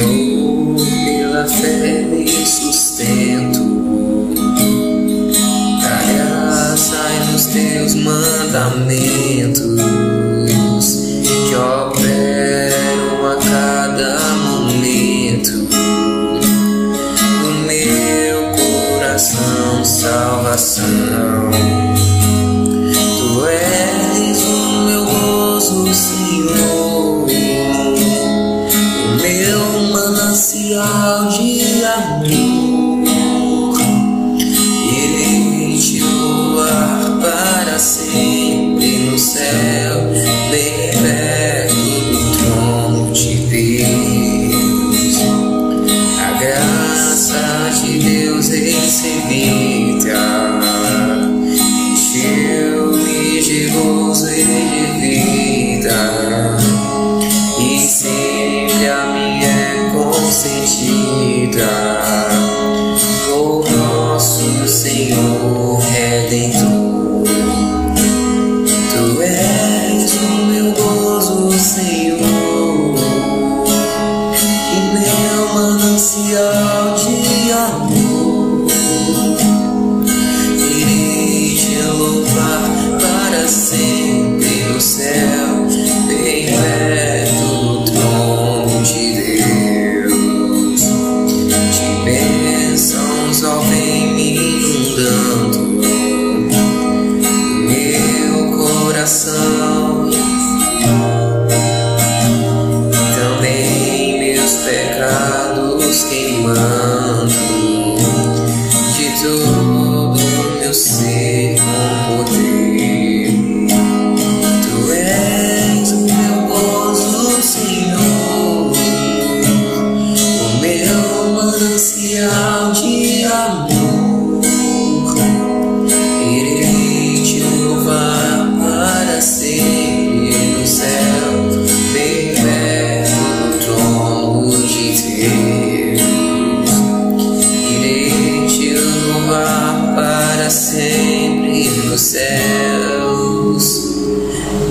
Senhor, pela fé me sustento. Da graça e nos teus mandamentos que operam a cada momento. Do meu coração, salvação.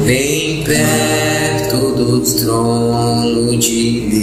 Bem perto do trono de Deus.